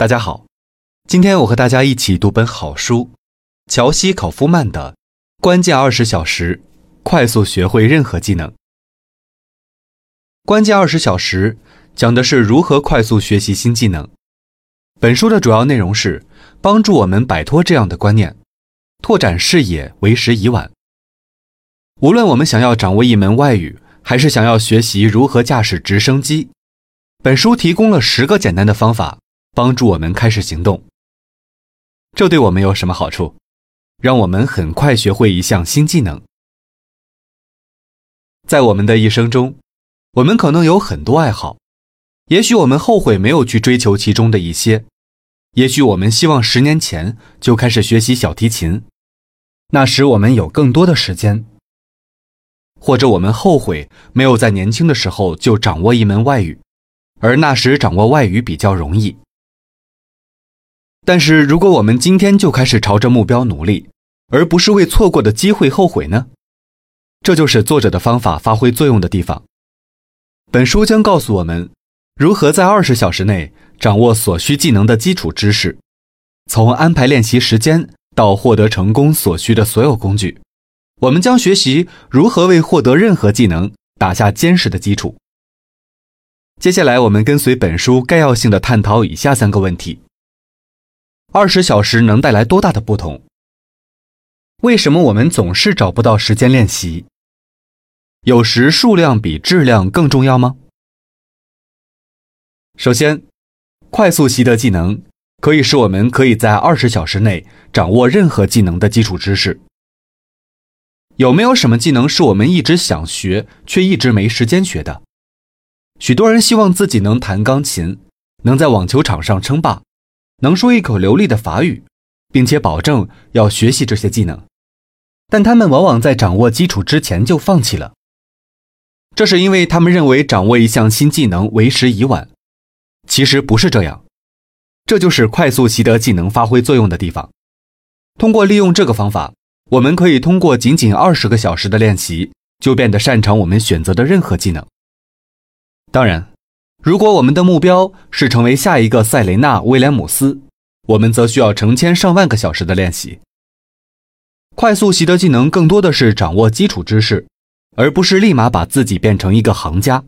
大家好，今天我和大家一起读本好书——乔西·考夫曼的《关键二十小时：快速学会任何技能》。关键二十小时讲的是如何快速学习新技能。本书的主要内容是帮助我们摆脱这样的观念，拓展视野，为时已晚。无论我们想要掌握一门外语，还是想要学习如何驾驶直升机，本书提供了十个简单的方法。帮助我们开始行动，这对我们有什么好处？让我们很快学会一项新技能。在我们的一生中，我们可能有很多爱好，也许我们后悔没有去追求其中的一些，也许我们希望十年前就开始学习小提琴，那时我们有更多的时间，或者我们后悔没有在年轻的时候就掌握一门外语，而那时掌握外语比较容易。但是，如果我们今天就开始朝着目标努力，而不是为错过的机会后悔呢？这就是作者的方法发挥作用的地方。本书将告诉我们如何在二十小时内掌握所需技能的基础知识，从安排练习时间到获得成功所需的所有工具。我们将学习如何为获得任何技能打下坚实的基础。接下来，我们跟随本书概要性的探讨以下三个问题。二十小时能带来多大的不同？为什么我们总是找不到时间练习？有时数量比质量更重要吗？首先，快速习得技能可以使我们可以在二十小时内掌握任何技能的基础知识。有没有什么技能是我们一直想学却一直没时间学的？许多人希望自己能弹钢琴，能在网球场上称霸。能说一口流利的法语，并且保证要学习这些技能，但他们往往在掌握基础之前就放弃了。这是因为他们认为掌握一项新技能为时已晚。其实不是这样，这就是快速习得技能发挥作用的地方。通过利用这个方法，我们可以通过仅仅二十个小时的练习，就变得擅长我们选择的任何技能。当然。如果我们的目标是成为下一个塞雷娜·威廉姆斯，我们则需要成千上万个小时的练习。快速习得技能更多的是掌握基础知识，而不是立马把自己变成一个行家。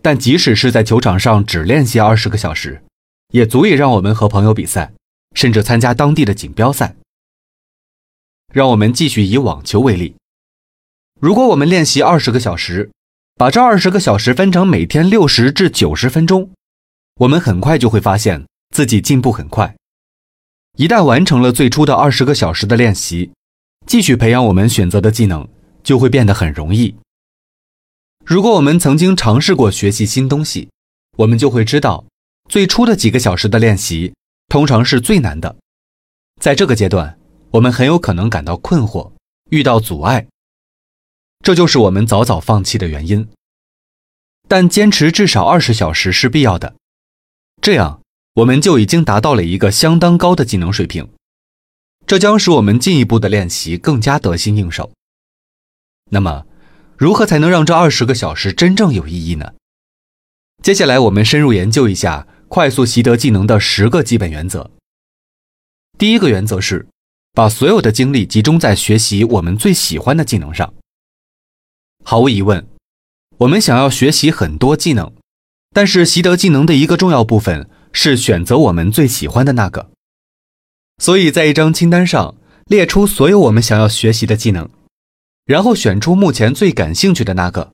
但即使是在球场上只练习二十个小时，也足以让我们和朋友比赛，甚至参加当地的锦标赛。让我们继续以网球为例，如果我们练习二十个小时，把这二十个小时分成每天六十至九十分钟，我们很快就会发现自己进步很快。一旦完成了最初的二十个小时的练习，继续培养我们选择的技能就会变得很容易。如果我们曾经尝试过学习新东西，我们就会知道，最初的几个小时的练习通常是最难的。在这个阶段，我们很有可能感到困惑，遇到阻碍。这就是我们早早放弃的原因。但坚持至少二十小时是必要的，这样我们就已经达到了一个相当高的技能水平。这将使我们进一步的练习更加得心应手。那么，如何才能让这二十个小时真正有意义呢？接下来我们深入研究一下快速习得技能的十个基本原则。第一个原则是，把所有的精力集中在学习我们最喜欢的技能上。毫无疑问，我们想要学习很多技能，但是习得技能的一个重要部分是选择我们最喜欢的那个。所以在一张清单上列出所有我们想要学习的技能，然后选出目前最感兴趣的那个，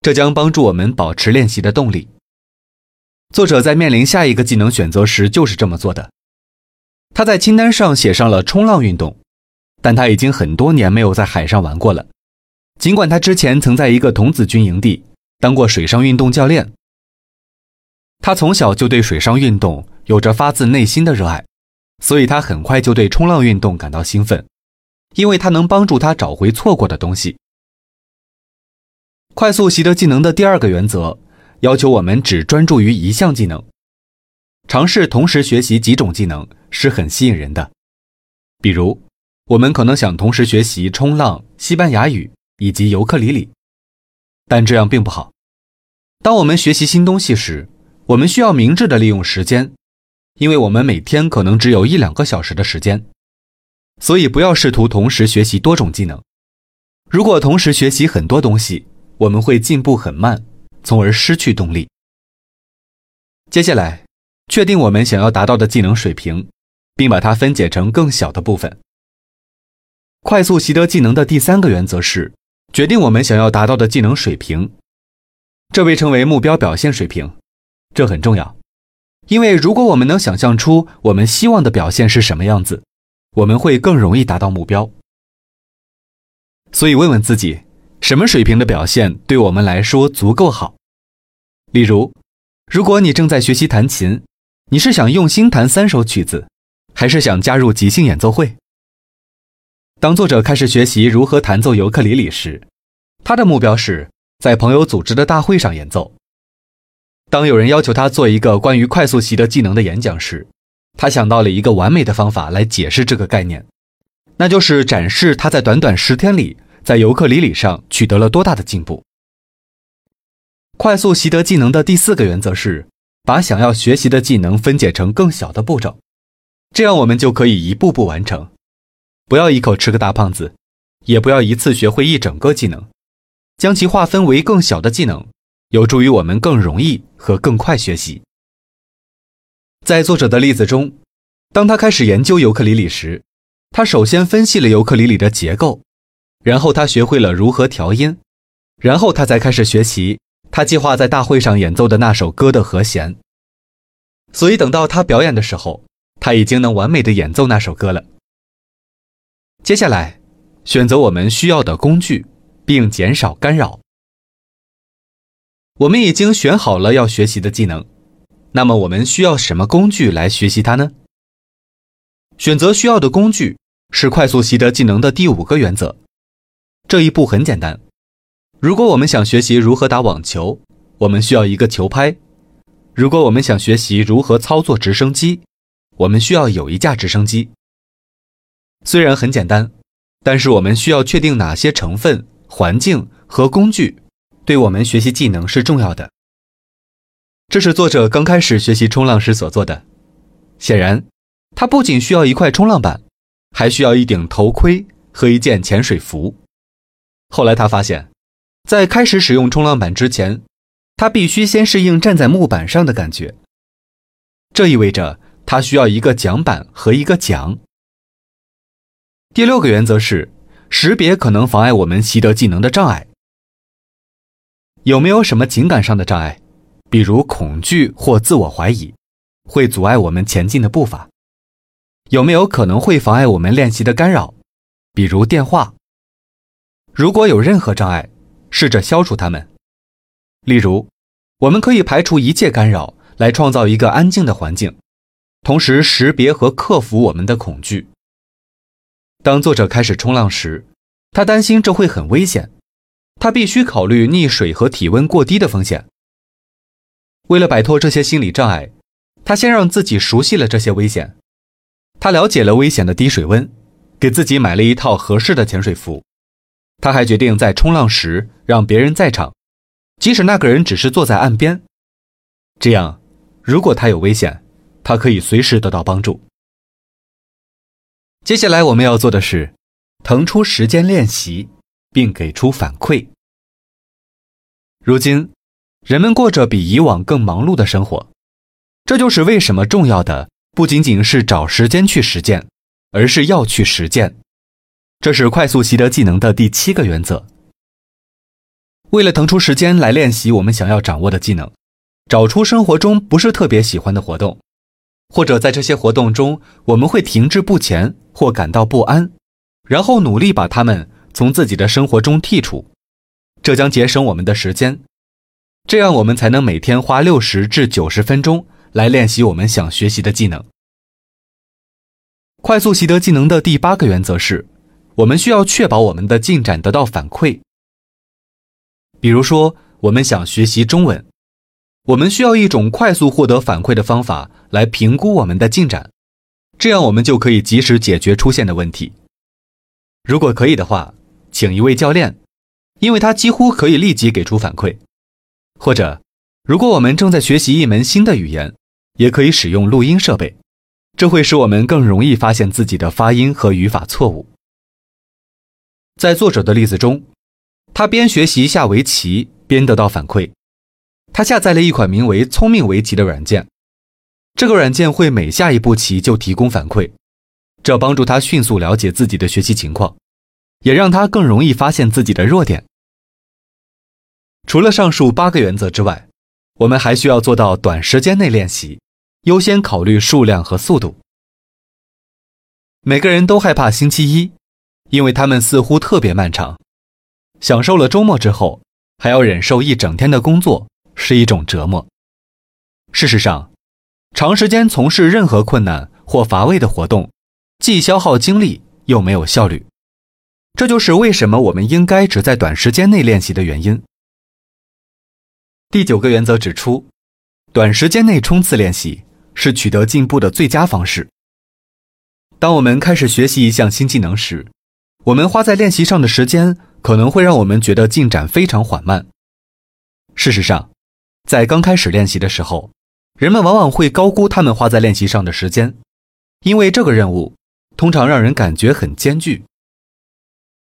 这将帮助我们保持练习的动力。作者在面临下一个技能选择时就是这么做的。他在清单上写上了冲浪运动，但他已经很多年没有在海上玩过了。尽管他之前曾在一个童子军营地当过水上运动教练，他从小就对水上运动有着发自内心的热爱，所以他很快就对冲浪运动感到兴奋，因为它能帮助他找回错过的东西。快速习得技能的第二个原则要求我们只专注于一项技能，尝试同时学习几种技能是很吸引人的。比如，我们可能想同时学习冲浪、西班牙语。以及尤克里里，但这样并不好。当我们学习新东西时，我们需要明智的利用时间，因为我们每天可能只有一两个小时的时间，所以不要试图同时学习多种技能。如果同时学习很多东西，我们会进步很慢，从而失去动力。接下来，确定我们想要达到的技能水平，并把它分解成更小的部分。快速习得技能的第三个原则是决定我们想要达到的技能水平，这被称为目标表现水平。这很重要，因为如果我们能想象出我们希望的表现是什么样子，我们会更容易达到目标。所以，问问自己，什么水平的表现对我们来说足够好？例如，如果你正在学习弹琴，你是想用心弹三首曲子，还是想加入即兴演奏会？当作者开始学习如何弹奏尤克里里时，他的目标是在朋友组织的大会上演奏。当有人要求他做一个关于快速习得技能的演讲时，他想到了一个完美的方法来解释这个概念。那就是展示他在短短十天里在尤克里里上取得了多大的进步。快速习得技能的第四个原则是把想要学习的技能分解成更小的步骤，这样我们就可以一步步完成。不要一口吃个大胖子，也不要一次学会一整个技能，将其划分为更小的技能，有助于我们更容易和更快学习。在作者的例子中，当他开始研究尤克里里时，他首先分析了尤克里里的结构，然后他学会了如何调音，然后他才开始学习他计划在大会上演奏的那首歌的和弦。所以等到他表演的时候，他已经能完美的演奏那首歌了。接下来，选择我们需要的工具，并减少干扰。我们已经选好了要学习的技能，那么我们需要什么工具来学习它呢？选择需要的工具是快速习得技能的第五个原则。这一步很简单。如果我们想学习如何打网球，我们需要一个球拍；如果我们想学习如何操作直升机，我们需要有一架直升机。虽然很简单，但是我们需要确定哪些成分、环境和工具对我们学习技能是重要的。这是作者刚开始学习冲浪时所做的。显然。他不仅需要一块冲浪板，还需要一顶头盔和一件潜水服。后来他发现，在开始使用冲浪板之前，他必须先适应站在木板上的感觉。这意味着他需要一个桨板和一个桨。第六个原则是识别可能妨碍我们习得技能的障碍。有没有什么情感上的障碍，比如恐惧或自我怀疑，会阻碍我们前进的步伐？有没有可能会妨碍我们练习的干扰，比如电话？如果有任何障碍，试着消除它们。例如，我们可以排除一切干扰，来创造一个安静的环境，同时识别和克服我们的恐惧。当作者开始冲浪时，他担心这会很危险，他必须考虑溺水和体温过低的风险。为了摆脱这些心理障碍，他先让自己熟悉了这些危险。他了解了危险的低水温，给自己买了一套合适的潜水服。他还决定在冲浪时让别人在场，即使那个人只是坐在岸边。这样，如果他有危险，他可以随时得到帮助。接下来我们要做的是，腾出时间练习，并给出反馈。如今，人们过着比以往更忙碌的生活，这就是为什么重要的。不仅仅是找时间去实践，而是要去实践。这是快速习得技能的第七个原则。为了腾出时间来练习我们想要掌握的技能，找出生活中不是特别喜欢的活动，或者在这些活动中我们会停滞不前或感到不安，然后努力把它们从自己的生活中剔除。这将节省我们的时间，这样我们才能每天花六十至九十分钟。来练习我们想学习的技能。快速习得技能的第八个原则是，我们需要确保我们的进展得到反馈。比如说，我们想学习中文，我们需要一种快速获得反馈的方法来评估我们的进展，这样我们就可以及时解决出现的问题。如果可以的话，请一位教练，因为他几乎可以立即给出反馈，或者，如果我们正在学习一门新的语言。也可以使用录音设备，这会使我们更容易发现自己的发音和语法错误。在作者的例子中，他边学习下围棋边得到反馈。他下载了一款名为“聪明围棋”的软件，这个软件会每下一步棋就提供反馈，这帮助他迅速了解自己的学习情况，也让他更容易发现自己的弱点。除了上述八个原则之外，我们还需要做到短时间内练习，优先考虑数量和速度。每个人都害怕星期一，因为他们似乎特别漫长，享受了周末之后，还要忍受一整天的工作。是一种折磨。事实上，长时间从事任何困难或乏味的活动，既消耗精力又没有效率。这就是为什么我们应该只在短时间内练习的原因。第九个原则指出，短时间内冲刺练习是取得进步的最佳方式。当我们开始学习一项新技能时，我们花在练习上的时间可能会让我们觉得进展非常缓慢。事实上，在刚开始练习的时候，人们往往会高估他们花在练习上的时间，因为这个任务通常让人感觉很艰巨。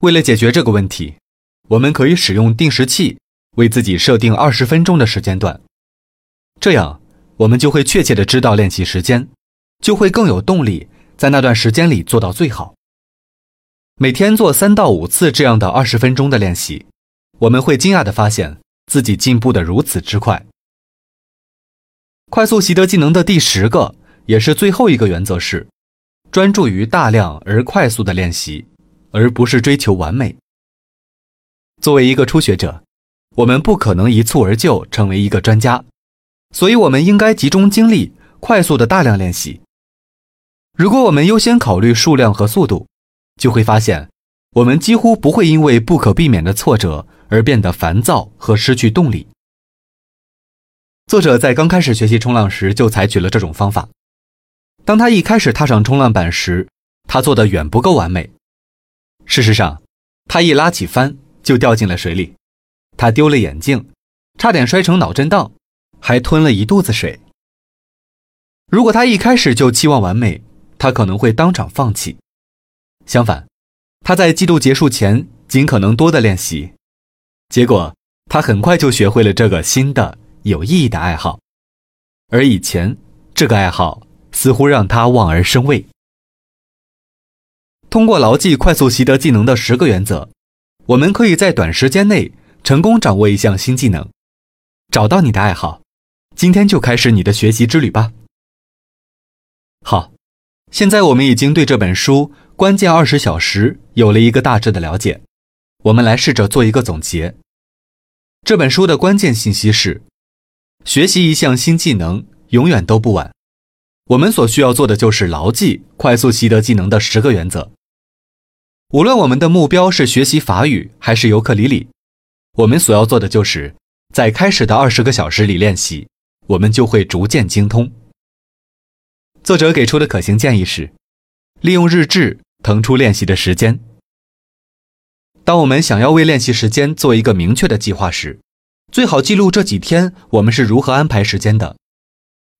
为了解决这个问题，我们可以使用定时器为自己设定二十分钟的时间段，这样我们就会确切的知道练习时间，就会更有动力在那段时间里做到最好。每天做三到五次这样的二十分钟的练习，我们会惊讶的发现。自己进步的如此之快。快速习得技能的第十个，也是最后一个原则是，专注于大量而快速的练习，而不是追求完美。作为一个初学者，我们不可能一蹴而就成为一个专家，所以我们应该集中精力，快速的大量练习。如果我们优先考虑数量和速度，就会发现，我们几乎不会因为不可避免的挫折。而变得烦躁和失去动力。作者在刚开始学习冲浪时就采取了这种方法。当他一开始踏上冲浪板时，他做的远不够完美。事实上，他一拉起帆就掉进了水里，他丢了眼镜，差点摔成脑震荡，还吞了一肚子水。如果他一开始就期望完美，他可能会当场放弃。相反，他在季度结束前尽可能多的练习。结果，他很快就学会了这个新的有意义的爱好，而以前这个爱好似乎让他望而生畏。通过牢记快速习得技能的十个原则，我们可以在短时间内成功掌握一项新技能，找到你的爱好。今天就开始你的学习之旅吧。好，现在我们已经对这本书关键二十小时有了一个大致的了解。我们来试着做一个总结。这本书的关键信息是：学习一项新技能永远都不晚。我们所需要做的就是牢记快速习得技能的十个原则。无论我们的目标是学习法语还是尤克里里，我们所要做的就是在开始的二十个小时里练习，我们就会逐渐精通。作者给出的可行建议是：利用日志腾出练习的时间。当我们想要为练习时间做一个明确的计划时，最好记录这几天我们是如何安排时间的，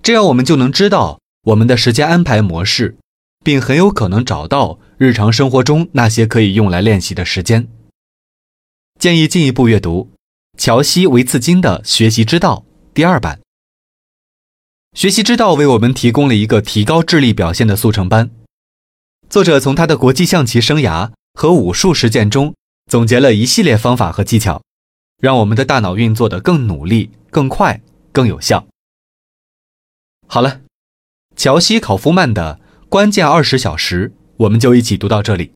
这样我们就能知道我们的时间安排模式，并很有可能找到日常生活中那些可以用来练习的时间。建议进一步阅读乔西·维茨金的《学习之道》第二版。《学习之道》为我们提供了一个提高智力表现的速成班。作者从他的国际象棋生涯和武术实践中。总结了一系列方法和技巧，让我们的大脑运作的更努力、更快、更有效。好了，乔西·考夫曼的关键二十小时，我们就一起读到这里。